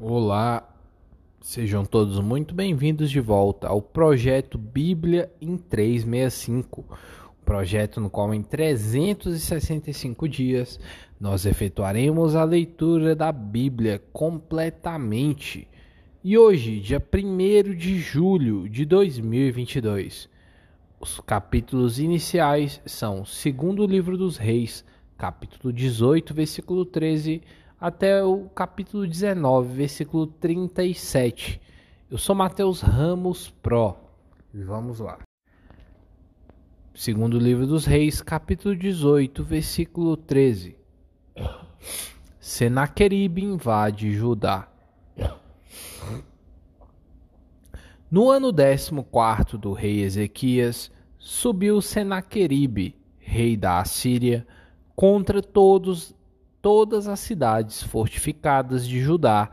Olá, sejam todos muito bem-vindos de volta ao projeto Bíblia em 365, um projeto no qual em 365 dias nós efetuaremos a leitura da Bíblia completamente. E hoje, dia 1 de julho de 2022, os capítulos iniciais são segundo livro dos Reis, capítulo 18, versículo 13 até o capítulo 19, versículo 37. Eu sou Mateus Ramos Pro. E vamos lá. Segundo livro dos Reis, capítulo 18, versículo 13. Senaqueribe invade Judá. No ano décimo quarto do rei Ezequias, subiu Senaqueribe, rei da Assíria, contra todos todas as cidades fortificadas de Judá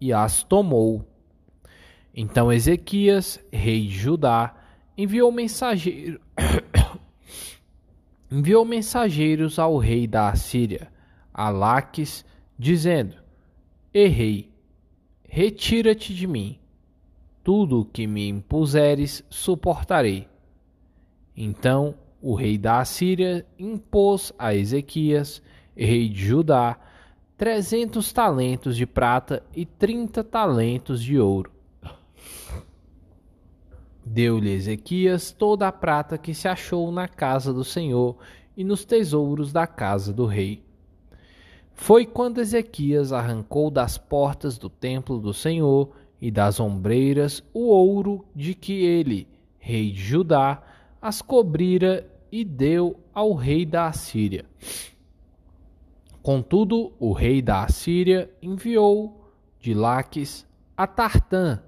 e as tomou. Então Ezequias, rei de Judá, enviou mensageiro enviou mensageiros ao rei da Assíria, Alaques, dizendo: Errei, retira-te de mim. Tudo o que me impuseres suportarei. Então o rei da Assíria impôs a Ezequias rei de Judá, trezentos talentos de prata e trinta talentos de ouro. Deu-lhe Ezequias toda a prata que se achou na casa do Senhor e nos tesouros da casa do rei. Foi quando Ezequias arrancou das portas do templo do Senhor e das ombreiras o ouro de que ele, rei de Judá, as cobrira e deu ao rei da Assíria. Contudo, o rei da Assíria enviou de Laques a Tartã,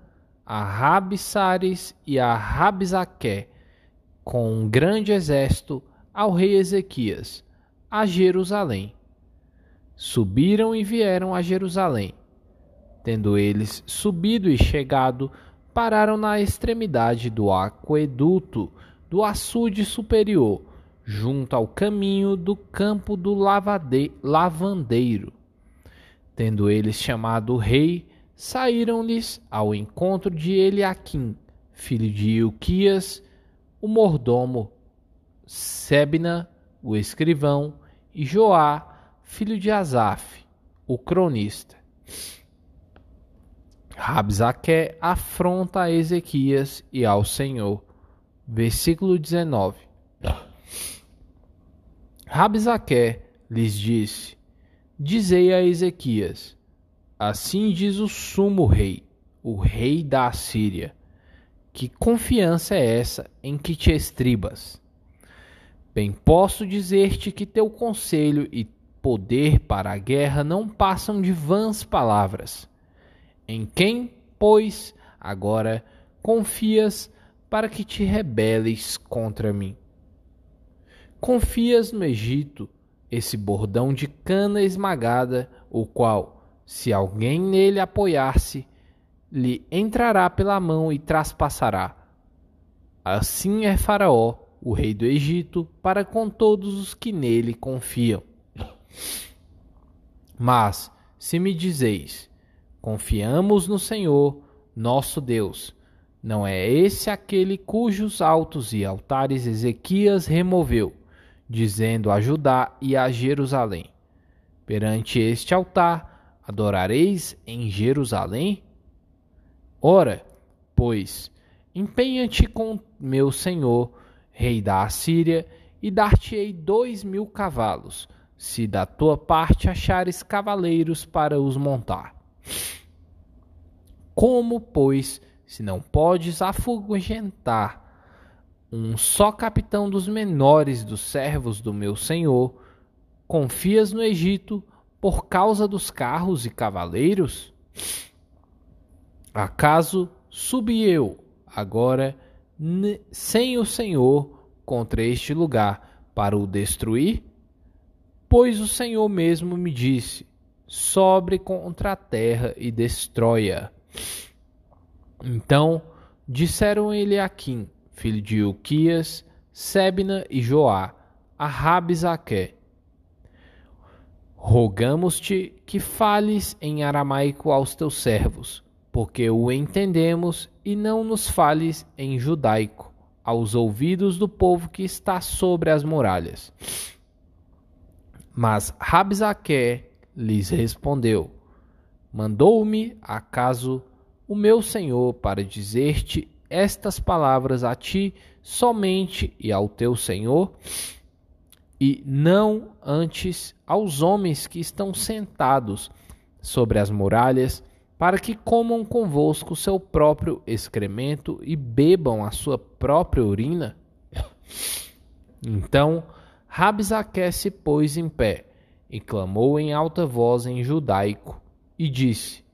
a Rabsares e a Rabsaque, com um grande exército, ao rei Ezequias, a Jerusalém. Subiram e vieram a Jerusalém. Tendo eles subido e chegado, pararam na extremidade do aqueduto do açude superior, junto ao caminho do campo do lavade, lavandeiro. Tendo eles chamado o rei, saíram-lhes ao encontro de Eliaquim, filho de Ilquias, o mordomo, Sebna, o escrivão, e Joá, filho de Asaf, o cronista. Rabzaque afronta a Ezequias e ao Senhor. Versículo 19. Rabzaque lhes disse: Dizei a Ezequias: Assim diz o sumo rei, o rei da Assíria: Que confiança é essa em que te estribas? Bem posso dizer-te que teu conselho e poder para a guerra não passam de vãs palavras. Em quem, pois, agora confias para que te rebeles contra mim? Confias no Egito esse bordão de cana esmagada, o qual, se alguém nele apoiar-se, lhe entrará pela mão e traspassará. Assim é Faraó, o rei do Egito, para com todos os que nele confiam. Mas, se me dizeis, confiamos no Senhor, nosso Deus, não é esse aquele cujos altos e altares Ezequias removeu, dizendo a Judá e a Jerusalém: Perante este altar adorareis em Jerusalém? Ora, pois, empenha-te com meu senhor, rei da Assíria, e dar-te-ei dois mil cavalos, se da tua parte achares cavaleiros para os montar. Como, pois, se não podes afugentar um só capitão dos menores dos servos do meu senhor, confias no Egito por causa dos carros e cavaleiros? Acaso subi eu agora sem o Senhor contra este lugar para o destruir? Pois o Senhor mesmo me disse: sobre contra a terra e destrói-a. Então disseram ele Aquim, filho de Uquias, Sebna e Joá, a Rabzaque. Rogamos-te que fales em aramaico aos teus servos, porque o entendemos, e não nos fales em judaico, aos ouvidos do povo que está sobre as muralhas. Mas Rabzaque lhes respondeu: Mandou-me acaso o meu senhor para dizer-te estas palavras a ti somente e ao teu senhor? e não antes aos homens que estão sentados sobre as muralhas, para que comam convosco seu próprio excremento e bebam a sua própria urina? Então Rabzaque se pôs em pé e clamou em alta voz em judaico e disse: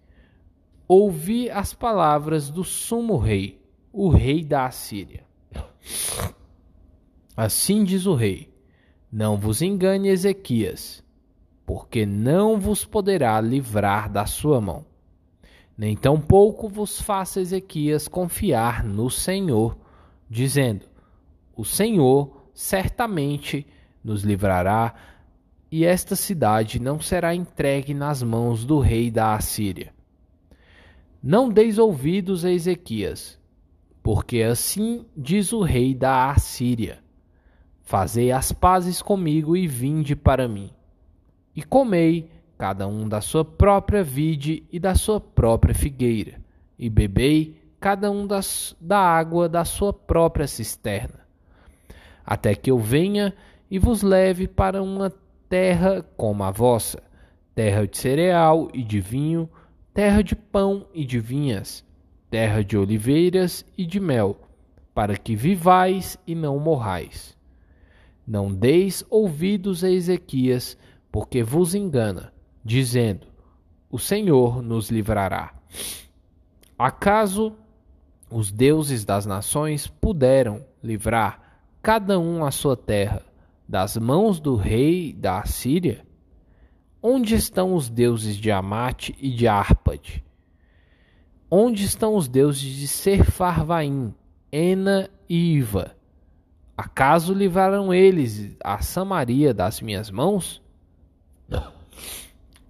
Ouvi as palavras do sumo rei, o rei da Assíria. Assim diz o rei: não vos engane Ezequias, porque não vos poderá livrar da sua mão. Nem tampouco vos faça Ezequias confiar no Senhor, dizendo: O Senhor certamente nos livrará, e esta cidade não será entregue nas mãos do rei da Assíria. Não deis ouvidos a Ezequias, porque assim diz o rei da Assíria Fazei as pazes comigo e vinde para mim. E comei, cada um da sua própria vide e da sua própria figueira, e bebei, cada um das, da água da sua própria cisterna. Até que eu venha e vos leve para uma terra como a vossa, terra de cereal e de vinho, terra de pão e de vinhas, terra de oliveiras e de mel, para que vivais e não morrais. Não deis ouvidos a Ezequias, porque vos engana, dizendo: O Senhor nos livrará. Acaso os deuses das nações puderam livrar cada um a sua terra das mãos do rei da Assíria? Onde estão os deuses de Amate e de Arpade? Onde estão os deuses de Serfarvaim, Ena e Iva? Acaso livraram eles a Samaria das minhas mãos?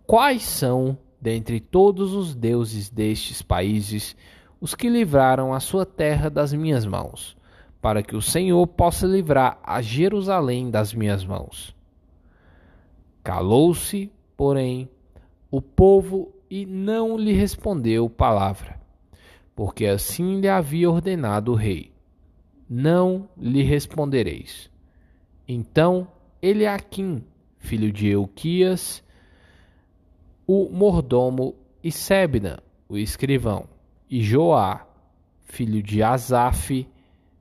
Quais são, dentre todos os deuses destes países, os que livraram a sua terra das minhas mãos, para que o Senhor possa livrar a Jerusalém das minhas mãos? Calou-se, porém, o povo e não lhe respondeu palavra, porque assim lhe havia ordenado o rei não lhe respondereis. Então Eliaquim, filho de Euquias, o mordomo, e Sebna, o escrivão, e Joá, filho de Asaf,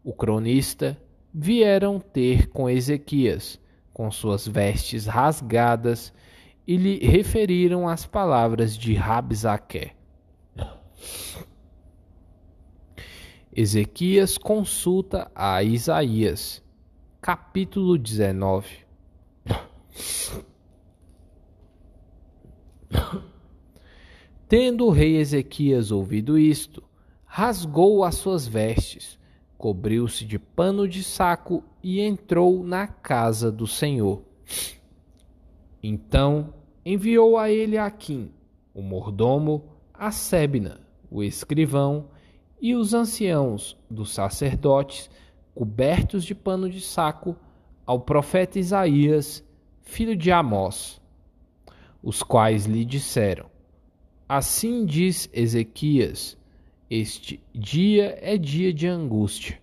o cronista, vieram ter com Ezequias, com suas vestes rasgadas, e lhe referiram as palavras de Rabzaque. Ezequias consulta a Isaías, capítulo 19. Tendo o rei Ezequias ouvido isto, rasgou as suas vestes, cobriu-se de pano de saco e entrou na casa do Senhor. Então enviou a ele Aquim, o mordomo, a Sebna, o escrivão, e os anciãos dos sacerdotes, cobertos de pano de saco, ao profeta Isaías, filho de Amós, os quais lhe disseram: Assim diz Ezequias: Este dia é dia de angústia,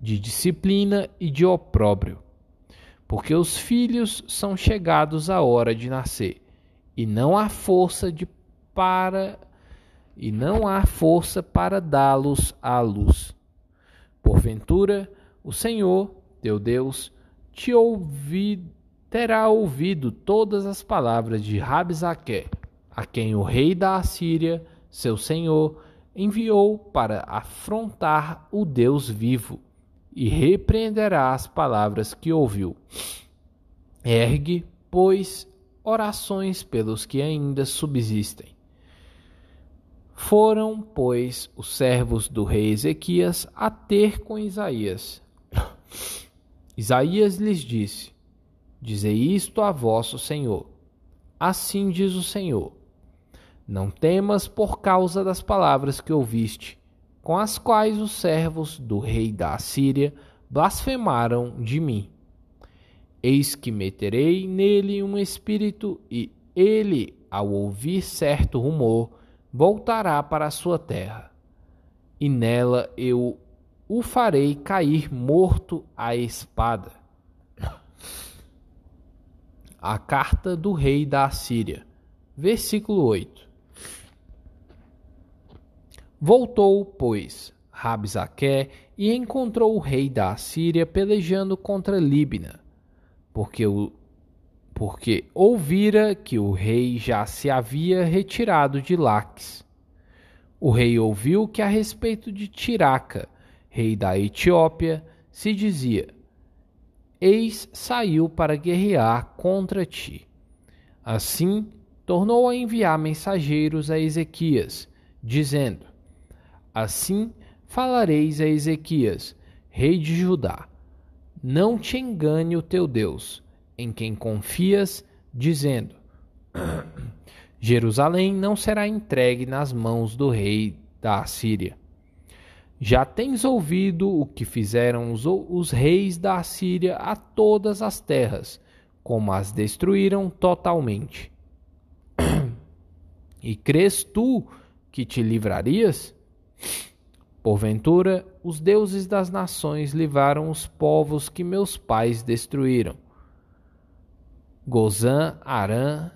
de disciplina e de opróbrio, porque os filhos são chegados à hora de nascer, e não há força de para e não há força para dá-los à luz. Porventura, o Senhor, teu Deus, te ouvi, terá ouvido todas as palavras de Rabzaque, a quem o rei da Assíria, seu senhor, enviou para afrontar o Deus vivo, e repreenderá as palavras que ouviu. Ergue, pois, orações pelos que ainda subsistem foram, pois, os servos do rei Ezequias a ter com Isaías. Isaías lhes disse: Dizei isto a vosso senhor: Assim diz o Senhor: Não temas por causa das palavras que ouviste, com as quais os servos do rei da Assíria blasfemaram de mim. Eis que meterei nele um espírito, e ele, ao ouvir certo rumor, voltará para a sua terra. E nela eu o farei cair morto à espada. A carta do rei da Assíria, versículo 8. Voltou, pois, Rabzaque e encontrou o rei da Assíria pelejando contra Líbina, porque, o, porque ouvira que o rei já se havia retirado de Laques. O rei ouviu que a respeito de Tiraca, rei da Etiópia, se dizia: Eis saiu para guerrear contra ti. Assim, tornou a enviar mensageiros a Ezequias, dizendo: Assim falareis a Ezequias, rei de Judá: Não te engane o teu Deus, em quem confias, dizendo: Jerusalém não será entregue nas mãos do rei da Assíria. Já tens ouvido o que fizeram os, os, reis da Assíria a todas as terras, como as destruíram totalmente. e crês tu que te livrarias? Porventura, os deuses das nações livraram os povos que meus pais destruíram. Gozã, Arã,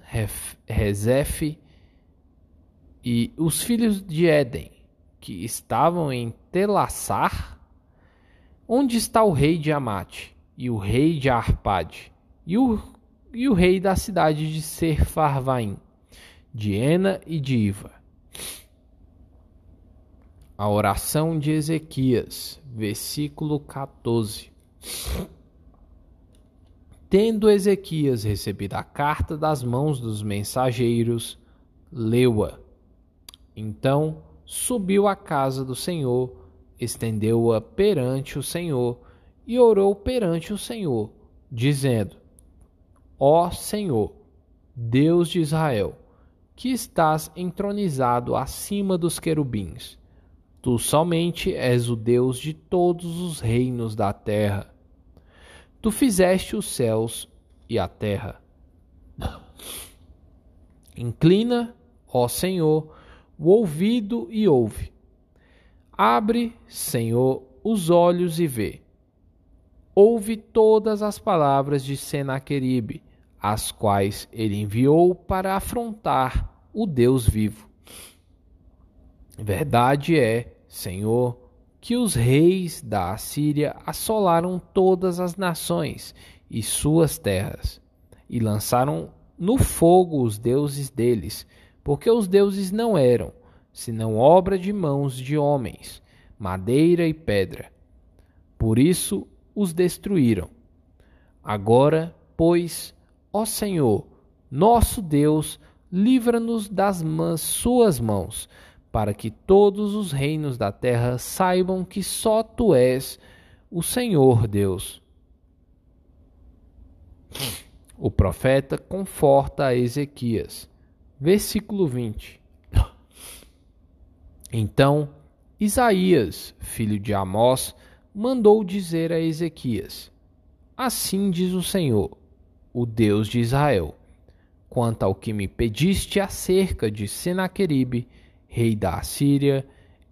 Rezef e os filhos de Éden que estavam em Telassar? Onde está o rei de Amate, e o rei de Arpade, e o, e o rei da cidade de Serfarvaim, de Ena e de Iva? A oração de Ezequias, versículo 14. Tendo Ezequias recebido a carta das mãos dos mensageiros, leu-a. Então subiu à casa do Senhor, estendeu-a perante o Senhor e orou perante o Senhor, dizendo: Ó Senhor, Deus de Israel, que estás entronizado acima dos querubins, tu somente és o Deus de todos os reinos da terra. Tu fizeste os céus e a terra. Inclina, ó Senhor, o ouvido e ouve. Abre, Senhor, os olhos e vê. Ouve todas as palavras de Senaqueribe, as quais ele enviou para afrontar o Deus vivo. Verdade é, Senhor, que os reis da Assíria assolaram todas as nações e suas terras, e lançaram no fogo os deuses deles, porque os deuses não eram, senão obra de mãos de homens, madeira e pedra. Por isso os destruíram. Agora, pois, ó Senhor, nosso Deus, livra-nos das suas mãos, para que todos os reinos da terra saibam que só tu és o Senhor Deus. O profeta conforta a Ezequias versículo 20. Então Isaías, filho de Amós, mandou dizer a Ezequias: Assim diz o Senhor, o Deus de Israel: Quanto ao que me pediste acerca de Senaqueribe, rei da Assíria,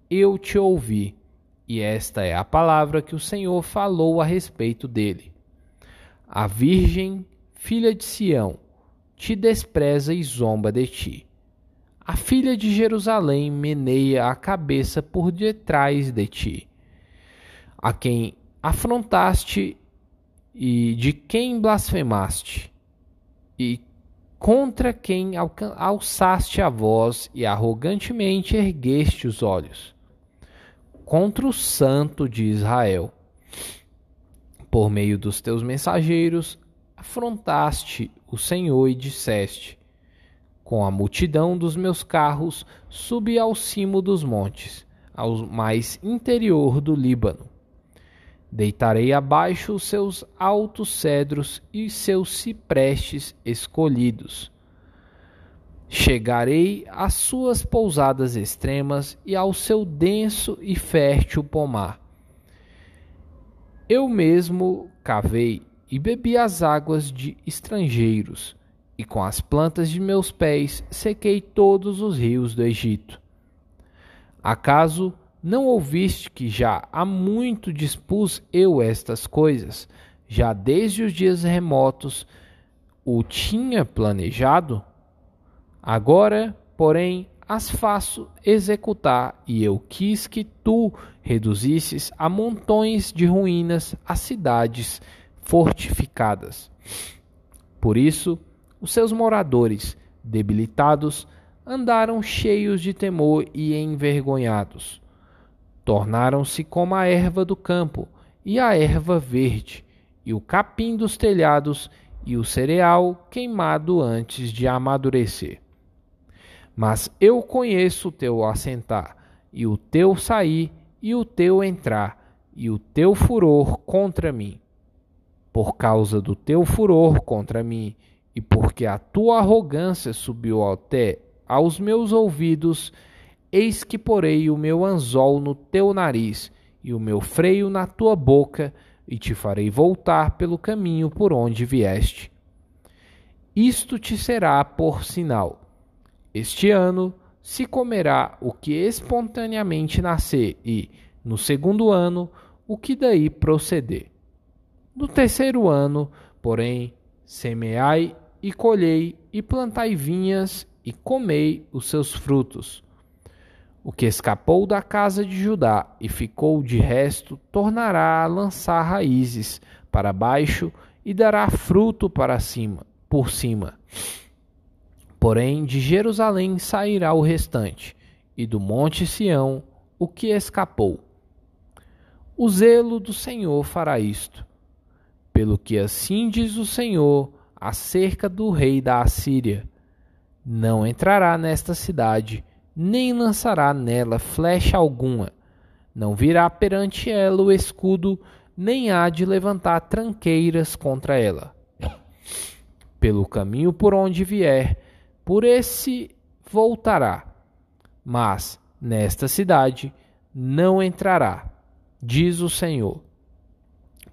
eu te ouvi, e esta é a palavra que o Senhor falou a respeito dele. A virgem, filha de Sião, te despreza e zomba de ti. A filha de Jerusalém meneia a cabeça por detrás de ti. A quem afrontaste e de quem blasfemaste, e contra quem alçaste a voz e arrogantemente ergueste os olhos, contra o Santo de Israel. Por meio dos teus mensageiros, afrontaste o Senhor e disseste: Com a multidão dos meus carros subi ao cimo dos montes, ao mais interior do Líbano. Deitarei abaixo os seus altos cedros e seus ciprestes escolhidos. Chegarei às suas pousadas extremas e ao seu denso e fértil pomar. Eu mesmo cavei e bebi as águas de estrangeiros, e com as plantas de meus pés sequei todos os rios do Egito. Acaso não ouviste que já há muito dispus eu estas coisas, já desde os dias remotos o tinha planejado? Agora, porém, as faço executar, e eu quis que tu reduzisses a montões de ruínas as cidades fortificadas. Por isso, os seus moradores, debilitados, andaram cheios de temor e envergonhados. Tornaram-se como a erva do campo e a erva verde, e o capim dos telhados e o cereal queimado antes de amadurecer. Mas eu conheço o teu assentar, e o teu sair, e o teu entrar, e o teu furor contra mim. Por causa do teu furor contra mim, e porque a tua arrogância subiu até aos meus ouvidos, eis que porei o meu anzol no teu nariz, e o meu freio na tua boca, e te farei voltar pelo caminho por onde vieste. Isto te será por sinal este ano se comerá o que espontaneamente nascer, e, no segundo ano, o que daí proceder. No terceiro ano, porém, semeai e colhei, e plantai vinhas, e comei os seus frutos. O que escapou da casa de Judá e ficou de resto, tornará a lançar raízes para baixo e dará fruto para cima, por cima. Porém, de Jerusalém sairá o restante, e do monte Sião o que escapou. O zelo do Senhor fará isto. Pelo que assim diz o Senhor acerca do rei da Assíria: Não entrará nesta cidade, nem lançará nela flecha alguma. Não virá perante ela o escudo, nem há de levantar tranqueiras contra ela. Pelo caminho por onde vier, por esse voltará, mas nesta cidade não entrará, diz o Senhor.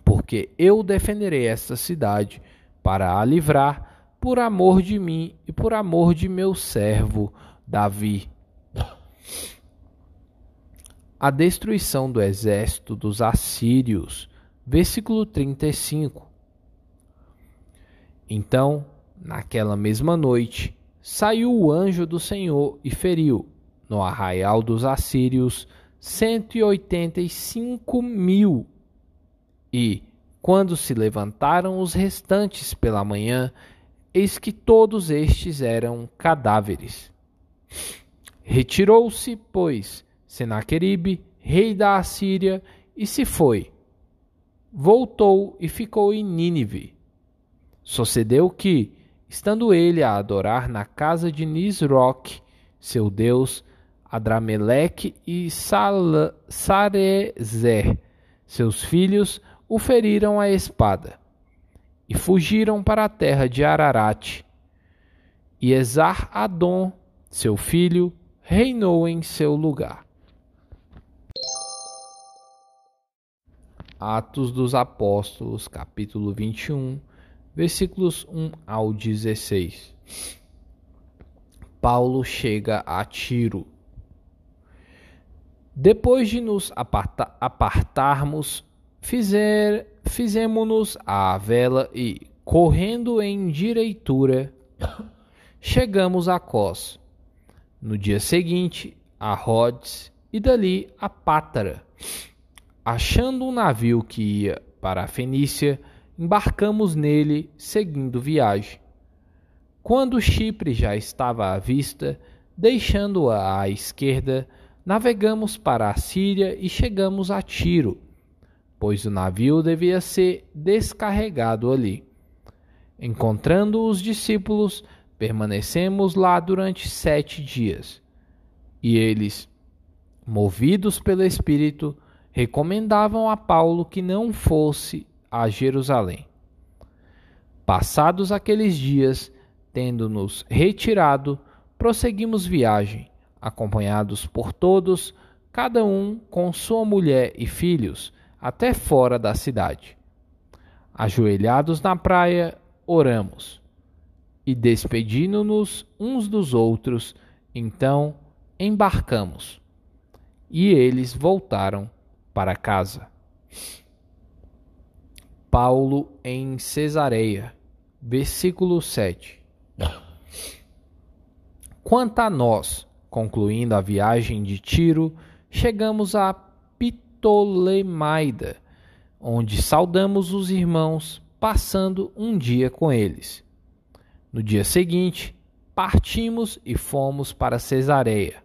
Porque eu defenderei esta cidade para a livrar por amor de mim e por amor de meu servo Davi. A destruição do exército dos assírios. Versículo 35. Então, naquela mesma noite, saiu o anjo do Senhor e feriu, no arraial dos assírios, cento e oitenta e cinco mil. E, quando se levantaram os restantes pela manhã, eis que todos estes eram cadáveres. Retirou-se, pois, Senaqueribe, rei da Assíria, e se foi. Voltou e ficou em Nínive. Sucedeu que, Estando ele a adorar na casa de Nisroch, seu deus, Adrameleque e Sarezer, seus filhos, o feriram a espada e fugiram para a terra de Ararat. E Esar-Adon, seu filho, reinou em seu lugar. Atos dos Apóstolos, capítulo 21 versículos 1 ao 16. Paulo chega a Tiro. Depois de nos aparta apartarmos, fizer, fizemos-nos à vela e, correndo em direitura, chegamos a Cós. No dia seguinte, a Rhodes e dali a Pátara. Achando um navio que ia para a Fenícia, embarcamos nele, seguindo viagem. Quando Chipre já estava à vista, deixando-a à esquerda, navegamos para a Síria e chegamos a Tiro, pois o navio devia ser descarregado ali. Encontrando os discípulos, permanecemos lá durante sete dias. E eles, movidos pelo Espírito, recomendavam a Paulo que não fosse a Jerusalém. Passados aqueles dias, tendo-nos retirado, prosseguimos viagem, acompanhados por todos, cada um com sua mulher e filhos, até fora da cidade. Ajoelhados na praia, oramos. E despedindo-nos uns dos outros, então embarcamos. E eles voltaram para casa. Paulo em Cesareia, versículo 7. Quanto a nós, concluindo a viagem de Tiro, chegamos a Ptolemaida, onde saudamos os irmãos, passando um dia com eles. No dia seguinte, partimos e fomos para Cesareia.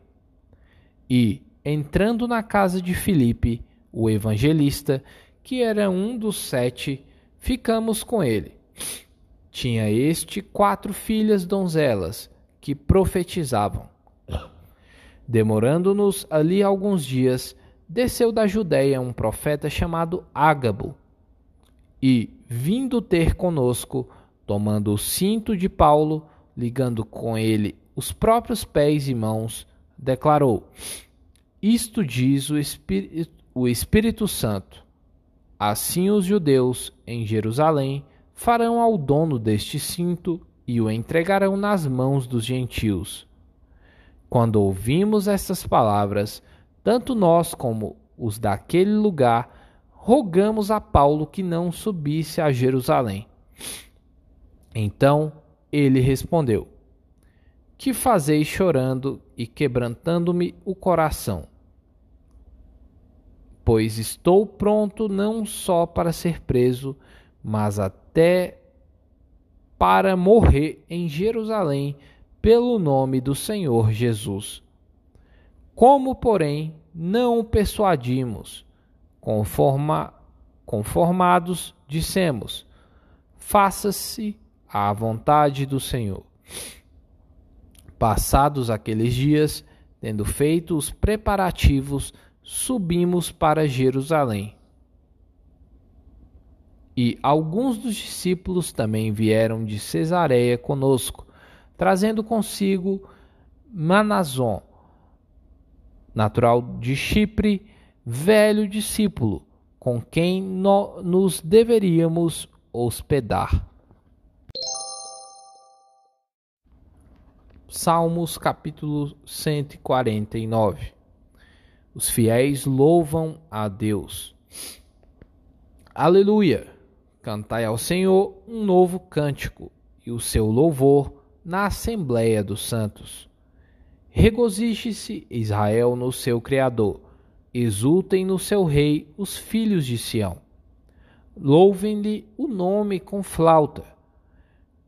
E, entrando na casa de Filipe, o evangelista, que era um dos sete, ficamos com ele. Tinha este quatro filhas donzelas que profetizavam. Demorando-nos ali alguns dias, desceu da Judéia um profeta chamado Ágabo, e, vindo ter conosco, tomando o cinto de Paulo, ligando com ele os próprios pés e mãos, declarou: Isto diz o Espírito, o Espírito Santo. Assim os judeus em Jerusalém farão ao dono deste cinto e o entregarão nas mãos dos gentios. Quando ouvimos estas palavras, tanto nós como os daquele lugar rogamos a Paulo que não subisse a Jerusalém. Então ele respondeu: Que fazeis chorando e quebrantando-me o coração? Pois estou pronto não só para ser preso, mas até para morrer em Jerusalém pelo nome do Senhor Jesus. Como, porém, não o persuadimos, conforma, conformados, dissemos: faça-se à vontade do Senhor. Passados aqueles dias, tendo feito os preparativos, subimos para Jerusalém. E alguns dos discípulos também vieram de Cesareia conosco, trazendo consigo Manazon, natural de Chipre, velho discípulo, com quem no, nos deveríamos hospedar. Salmos capítulo 149 Os fiéis louvam a Deus. Aleluia! Cantai ao Senhor um novo cântico e o seu louvor na Assembleia dos Santos. Regozije-se Israel no seu Criador, exultem no seu Rei os filhos de Sião. Louvem-lhe o nome com flauta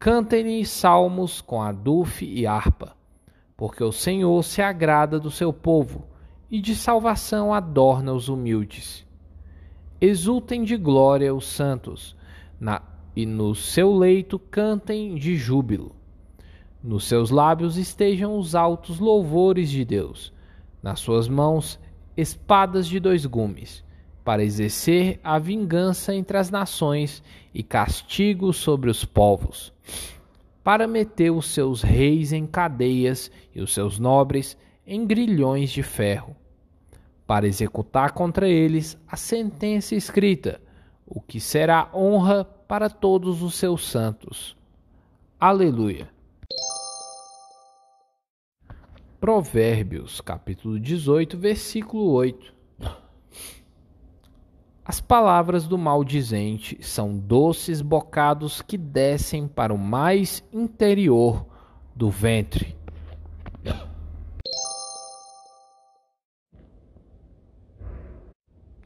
Cantem-lhe salmos com adufe e harpa, porque o Senhor se agrada do seu povo e de salvação adorna os humildes. Exultem de glória os santos, na, e no seu leito cantem de júbilo. Nos seus lábios estejam os altos louvores de Deus, nas suas mãos espadas de dois gumes para exercer a vingança entre as nações e castigo sobre os povos, para meter os seus reis em cadeias e os seus nobres em grilhões de ferro, para executar contra eles a sentença escrita, o que será honra para todos os seus santos. Aleluia. Provérbios, capítulo 18, versículo 8. As palavras do maldizente são doces bocados que descem para o mais interior do ventre.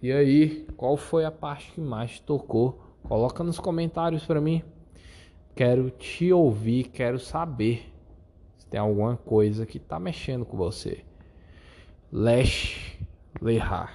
E aí, qual foi a parte que mais tocou? Coloca nos comentários para mim. Quero te ouvir, quero saber se tem alguma coisa que tá mexendo com você. Lesh Lehar.